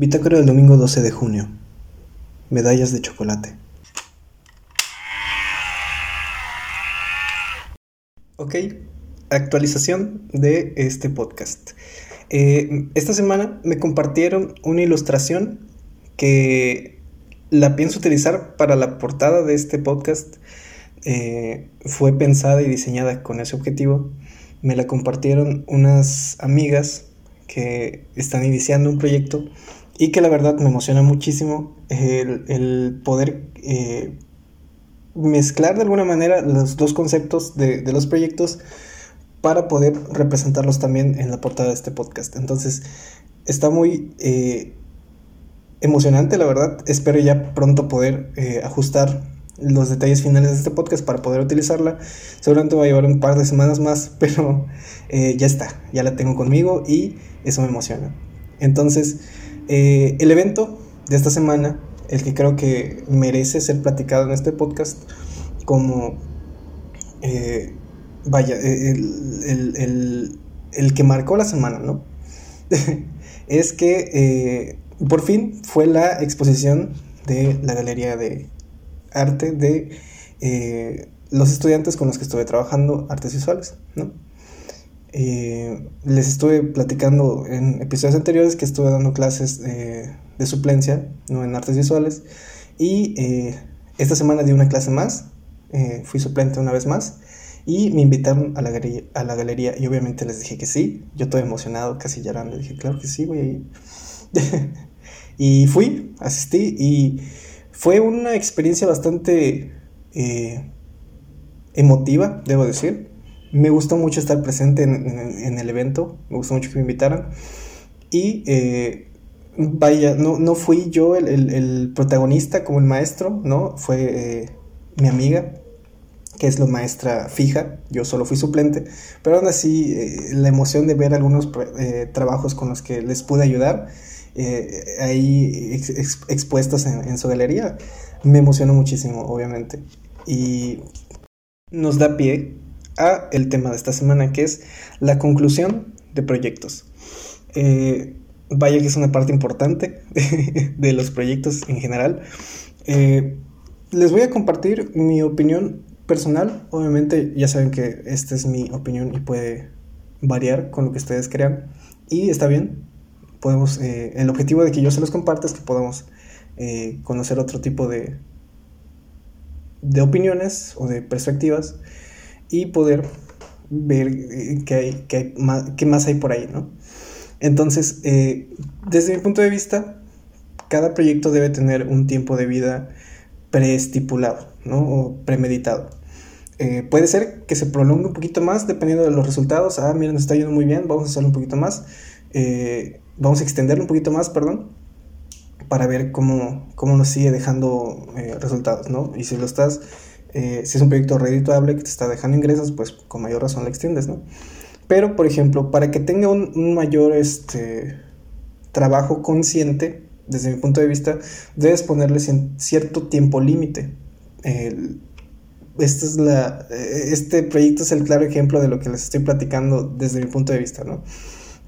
Bitácora del domingo 12 de junio. Medallas de chocolate. Ok, actualización de este podcast. Eh, esta semana me compartieron una ilustración que la pienso utilizar para la portada de este podcast. Eh, fue pensada y diseñada con ese objetivo. Me la compartieron unas amigas que están iniciando un proyecto y que la verdad me emociona muchísimo el, poder eh, mezclar de alguna manera los dos conceptos de, los proyectos para poder representarlos también en la portada de este podcast. Entonces, está muy eh, emocionante, la verdad. Espero ya pronto poder eh, ajustar los detalles finales de este podcast para poder utilizarla. Seguramente va a llevar un par de semanas más, pero ya está, ya la tengo conmigo y eso me emociona. Entonces, eh, el evento de esta semana, el que creo que merece ser platicado en este podcast, como, eh, vaya, el, que marcó la semana, ¿no? es que eh, por fin fue la exposición de la Galería de Arte de los estudiantes con los que estuve trabajando artes visuales, ¿no? Eh, les estuve platicando en episodios anteriores que estuve dando clases de suplencia ¿no? en artes visuales y eh, esta semana di una clase más, eh, fui suplente una vez más y me invitaron a la, galería, a la galería y obviamente les dije que sí, yo estoy emocionado, casi llorando, dije claro que sí, voy a ir. y fui, asistí y fue una experiencia bastante emotiva, debo decir me gustó mucho estar presente en, el evento, me gustó mucho que me invitaran. Y eh, vaya, no, no fui yo el, protagonista como el maestro, ¿no? Fue eh, mi amiga, que es la maestra fija, yo solo fui suplente, pero aún así eh, la emoción de ver algunos trabajos con los que les pude ayudar ahí expuestos en, en su galería, me emocionó muchísimo, obviamente. Y nos da pie a el tema de esta semana, que es la conclusión de proyectos. Eh, vaya que es una parte importante de los proyectos en general. Eh, les voy a compartir mi opinión personal. Obviamente ya saben que esta es mi opinión y puede variar con lo que ustedes crean. Y está bien. Podemos, eh, el objetivo de que yo se los comparta es que podamos conocer otro tipo de, de opiniones o de perspectivas y poder ver eh, qué, hay, más, qué más hay por ahí, ¿no? Entonces, eh, desde mi punto de vista, cada proyecto debe tener un tiempo de vida preestipulado, ¿no? O premeditado. Eh, puede ser que se prolongue un poquito más dependiendo de los resultados. Ah, miren, nos está yendo muy bien, vamos a hacerlo un poquito más. vamos a extenderlo un poquito más, perdón, para ver cómo, cómo nos sigue dejando resultados, ¿no? Y si lo estás eh, si es un proyecto redituable que te está dejando ingresos, pues con mayor razón la extiendes, ¿no? Pero, por ejemplo, para que tenga un, mayor este, trabajo consciente, desde mi punto de vista, debes ponerle cierto tiempo límite. Este, es este proyecto es el claro ejemplo de lo que les estoy platicando desde mi punto de vista, ¿no?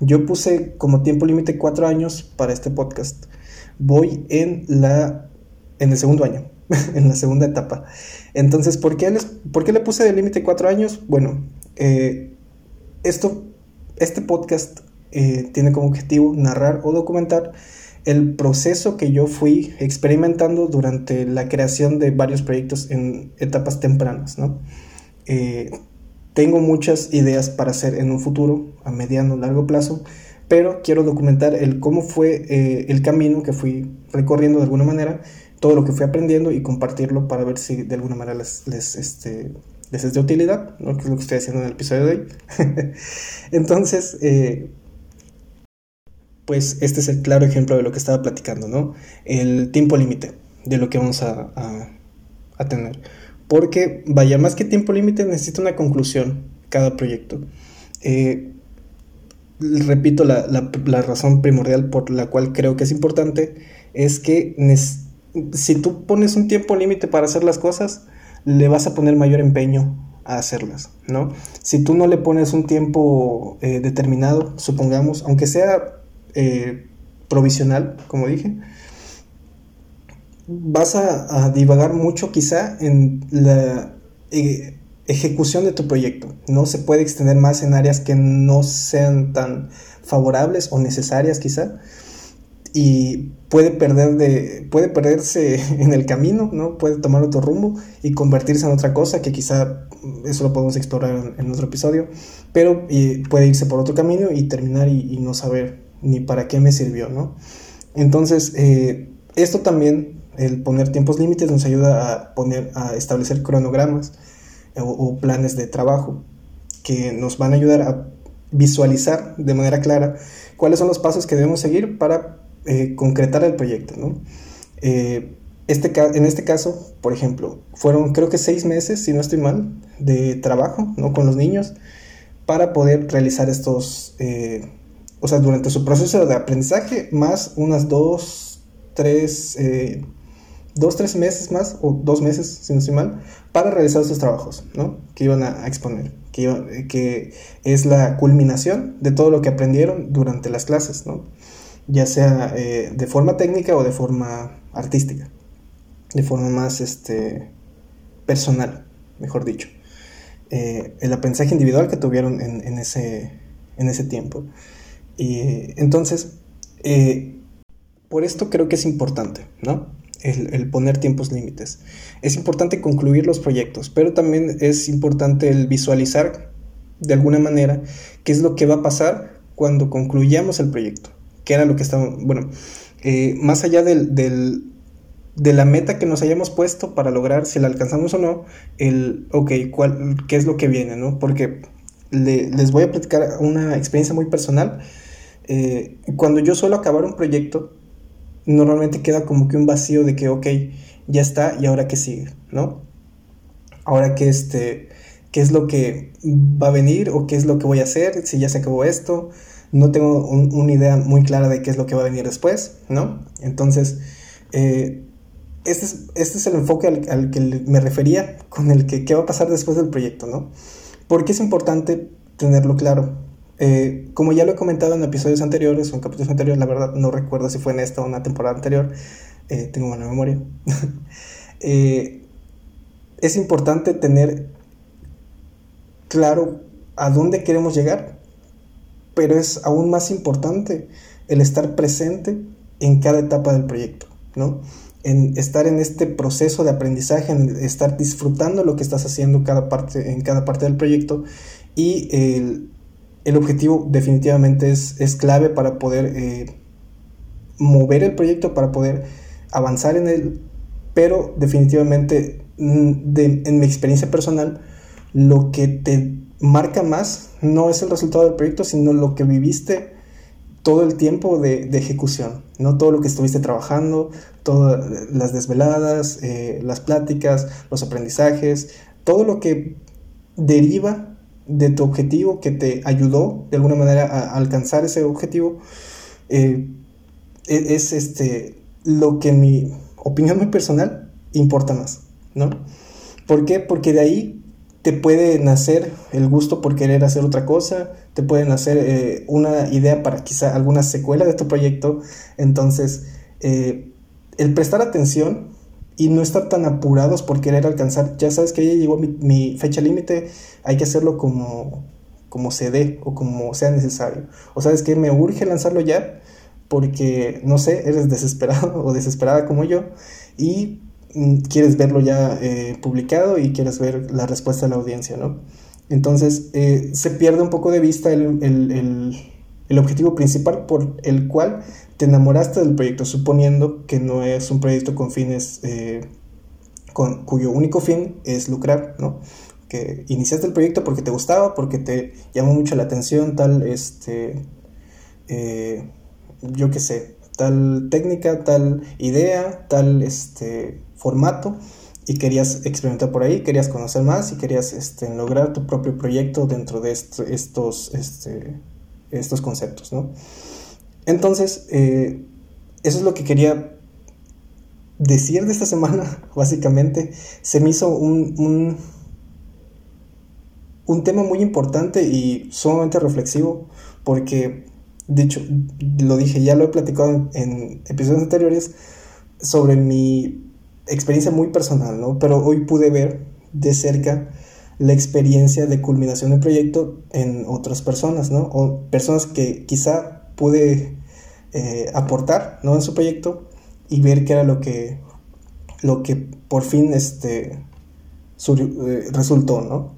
Yo puse como tiempo límite cuatro años para este podcast. Voy en, la, en el segundo año. en la segunda etapa. Entonces, ¿por qué, les, ¿por qué le puse de límite cuatro años? Bueno, eh, esto, este podcast eh, tiene como objetivo narrar o documentar el proceso que yo fui experimentando durante la creación de varios proyectos en etapas tempranas, ¿no? Eh, tengo muchas ideas para hacer en un futuro, a mediano largo plazo, pero quiero documentar el cómo fue el camino que fui recorriendo de alguna manera todo lo que fui aprendiendo y compartirlo para ver si de alguna manera les, les, este, les es de utilidad, ¿no? que es lo que estoy haciendo en el episodio de hoy. Entonces, eh, pues este es el claro ejemplo de lo que estaba platicando, ¿no? El tiempo límite de lo que vamos a, a, tener. Porque, vaya, más que tiempo límite, necesita una conclusión cada proyecto. Eh, repito, la, la, la, razón primordial por la cual creo que es importante es que si tú pones un tiempo límite para hacer las cosas, le vas a poner mayor empeño a hacerlas, ¿no? Si tú no le pones un tiempo eh, determinado, supongamos, aunque sea, eh, provisional, como dije, vas a, divagar mucho quizá en la eh, ejecución de tu proyecto. No se puede extender más en áreas que no sean tan favorables o necesarias quizá y puede perder de puede perderse en el camino no puede tomar otro rumbo y convertirse en otra cosa que quizá eso lo podemos explorar en, otro episodio pero puede irse por otro camino y terminar y, no saber ni para qué me sirvió no entonces eh, esto también el poner tiempos límites nos ayuda a poner a establecer cronogramas o planes de trabajo que nos van a ayudar a visualizar de manera clara cuáles son los pasos que debemos seguir para eh, concretar el proyecto, ¿no? Eh, este, en este caso, por ejemplo, fueron creo que seis meses, si no estoy mal, de trabajo, ¿no? Con los niños para poder realizar estos, eh, o sea, durante su proceso de aprendizaje, más unas dos, tres, dos, tres meses más, o dos meses, si no estoy mal, para realizar esos trabajos, ¿no? Que iban a, exponer, que, que es la culminación de todo lo que aprendieron durante las clases, ¿no? Ya sea eh, de forma técnica o de forma artística, de forma más este, personal, mejor dicho. Eh, el aprendizaje individual que tuvieron en, ese, en ese tiempo. Y entonces, eh, por esto creo que es importante, ¿no? El, el, poner tiempos límites. Es importante concluir los proyectos, pero también es importante el visualizar de alguna manera qué es lo que va a pasar cuando concluyamos el proyecto que era lo que estaba, bueno, eh, más allá del, de la meta que nos hayamos puesto para lograr si la alcanzamos o no, el, ok, ¿cuál, ¿qué es lo que viene? ¿no? Porque les voy a platicar una experiencia muy personal. Eh, cuando yo suelo acabar un proyecto, normalmente queda como que un vacío de que, ok, ya está, y ahora qué sigue, ¿no? Ahora que este, qué es lo que va a venir o qué es lo que voy a hacer, si ya se acabó esto, no tengo una idea muy clara de qué es lo que va a venir después, ¿no? Entonces, eh, este, es, este, es, el enfoque al, que me refería con el que qué va a pasar después del proyecto, ¿no? Porque es importante tenerlo claro. Eh, como ya lo he comentado en episodios anteriores o en capítulos anteriores, la verdad no recuerdo si fue en esta o una temporada anterior, eh, tengo buena memoria. es importante tener claro a dónde queremos llegar pero es aún más importante el estar presente en cada etapa del proyecto, ¿no? En estar en este proceso de aprendizaje, en estar disfrutando lo que estás haciendo cada parte, en cada parte del proyecto y el, objetivo definitivamente es, es, clave para poder eh, mover el proyecto, para poder avanzar en él, pero definitivamente mm, en mi experiencia personal, lo que te marca más no es el resultado del proyecto, sino lo que viviste todo el tiempo de, ejecución, ¿no? Todo lo que estuviste trabajando, todas las desveladas, eh, las pláticas, los aprendizajes, todo lo que deriva de tu objetivo que te ayudó de alguna manera a, alcanzar ese objetivo, eh, e, es este, lo que en mi opinión muy personal importa más, ¿no? ¿Por qué? Porque de ahí te puede nacer el gusto por querer hacer otra cosa, te puede nacer eh, una idea para quizá alguna secuela de tu proyecto. Entonces, eh, el prestar atención y no estar tan apurados por querer alcanzar, ya sabes que ya llegó mi, fecha límite, hay que hacerlo como, como se dé o como sea necesario. O sabes que me urge lanzarlo ya porque, no sé, eres desesperado o desesperada como yo y quieres verlo ya eh, publicado y quieres ver la respuesta de la audiencia, ¿no? Entonces eh, se pierde un poco de vista el, objetivo principal por el cual te enamoraste del proyecto, suponiendo que no es un proyecto con fines, eh, con, cuyo único fin es lucrar, ¿no? Que iniciaste el proyecto porque te gustaba, porque te llamó mucho la atención tal, este, yo qué sé, tal técnica, tal idea, tal, este, formato y querías experimentar por ahí, querías conocer más y querías este, lograr tu propio proyecto dentro de estos, este, estos conceptos, ¿no? Entonces, eh, eso es lo que quería decir de esta semana, básicamente. Se me hizo un, un, un tema muy importante y sumamente reflexivo, porque De hecho, lo dije, ya lo he platicado en, episodios anteriores sobre mi experiencia muy personal, ¿no? Pero hoy pude ver de cerca la experiencia de culminación del proyecto en otras personas, ¿no? O personas que quizá pude eh, aportar, ¿no? En su proyecto y ver qué era lo que, lo que por fin este, eh, resultó, ¿no?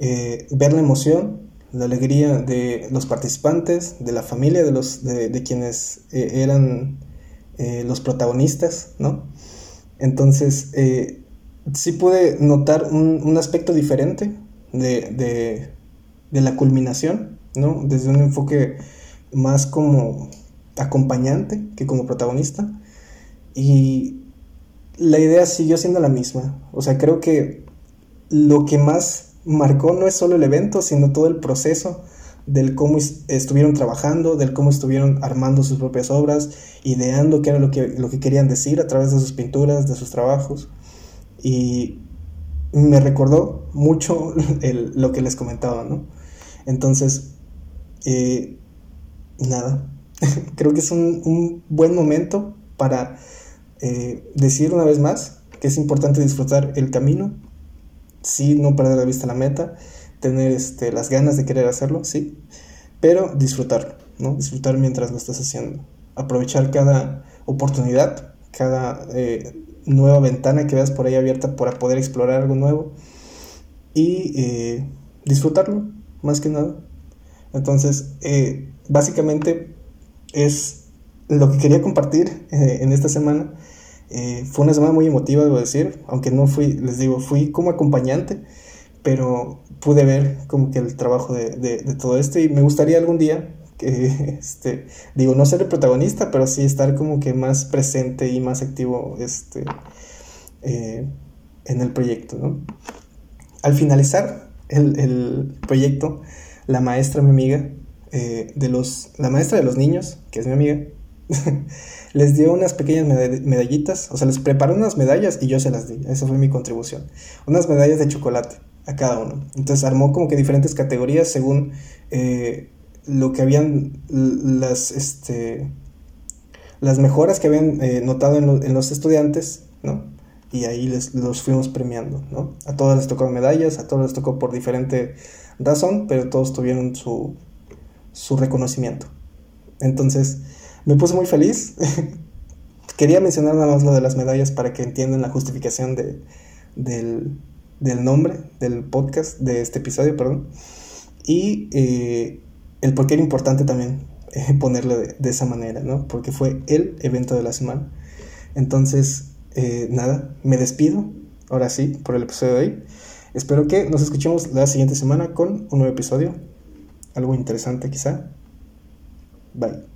Eh, ver la emoción, la alegría de los participantes, de la familia, de, los, de, quienes eran los protagonistas, ¿no? Entonces, sí pude notar un, aspecto diferente de, la culminación, ¿no? Desde un enfoque más como acompañante que como protagonista. Y la idea siguió siendo la misma. O sea, creo que lo que más marcó no es solo el evento, sino todo el proceso del cómo estuvieron trabajando, del cómo estuvieron armando sus propias obras, ideando qué era lo que, lo que querían decir a través de sus pinturas, de sus trabajos. Y me recordó mucho lo que les comentaba, ¿no? Entonces, eh, nada, creo que es un, buen momento para eh, decir una vez más que es importante disfrutar el camino, sí, no perder de vista la meta, tener este, las ganas de querer hacerlo, sí, pero disfrutarlo, ¿no? Disfrutar mientras lo estás haciendo, aprovechar cada oportunidad, cada eh, nueva ventana que veas por ahí abierta para poder explorar algo nuevo y eh, disfrutarlo, más que nada. Entonces, eh, básicamente es lo que quería compartir en esta semana. fue una semana muy emotiva, debo decir, aunque no fui, les digo, fui como acompañante, pero pude ver como que el trabajo de, de todo esto y me gustaría algún día este, digo, no ser el protagonista, pero sí estar como que más presente y más activo este, eh, en el proyecto, ¿no? Al finalizar el, proyecto, la maestra, mi amiga, eh, de los, la maestra de los niños, que es mi amiga, les dio unas pequeñas medallitas, o sea, les preparó unas medallas y yo se las di, esa fue mi contribución, unas medallas de chocolate a cada uno. Entonces armó como que diferentes categorías según eh, lo que habían las, este, las mejoras que habían eh, notado en, los estudiantes, ¿no? Y ahí les, los fuimos premiando, ¿no? A todos les tocó medallas, a todos les tocó por diferente razón, pero todos tuvieron su, su reconocimiento. Entonces, me puse muy feliz. Quería mencionar nada más lo de las medallas para que entiendan la justificación de, del, del nombre del podcast, de este episodio, perdón. Y eh, el por qué era importante también eh, ponerlo de, esa manera, ¿no? Porque fue el evento de la semana. Entonces, eh, nada, me despido, ahora sí, por el episodio de hoy. Espero que nos escuchemos la siguiente semana con un nuevo episodio, algo interesante quizá. Bye.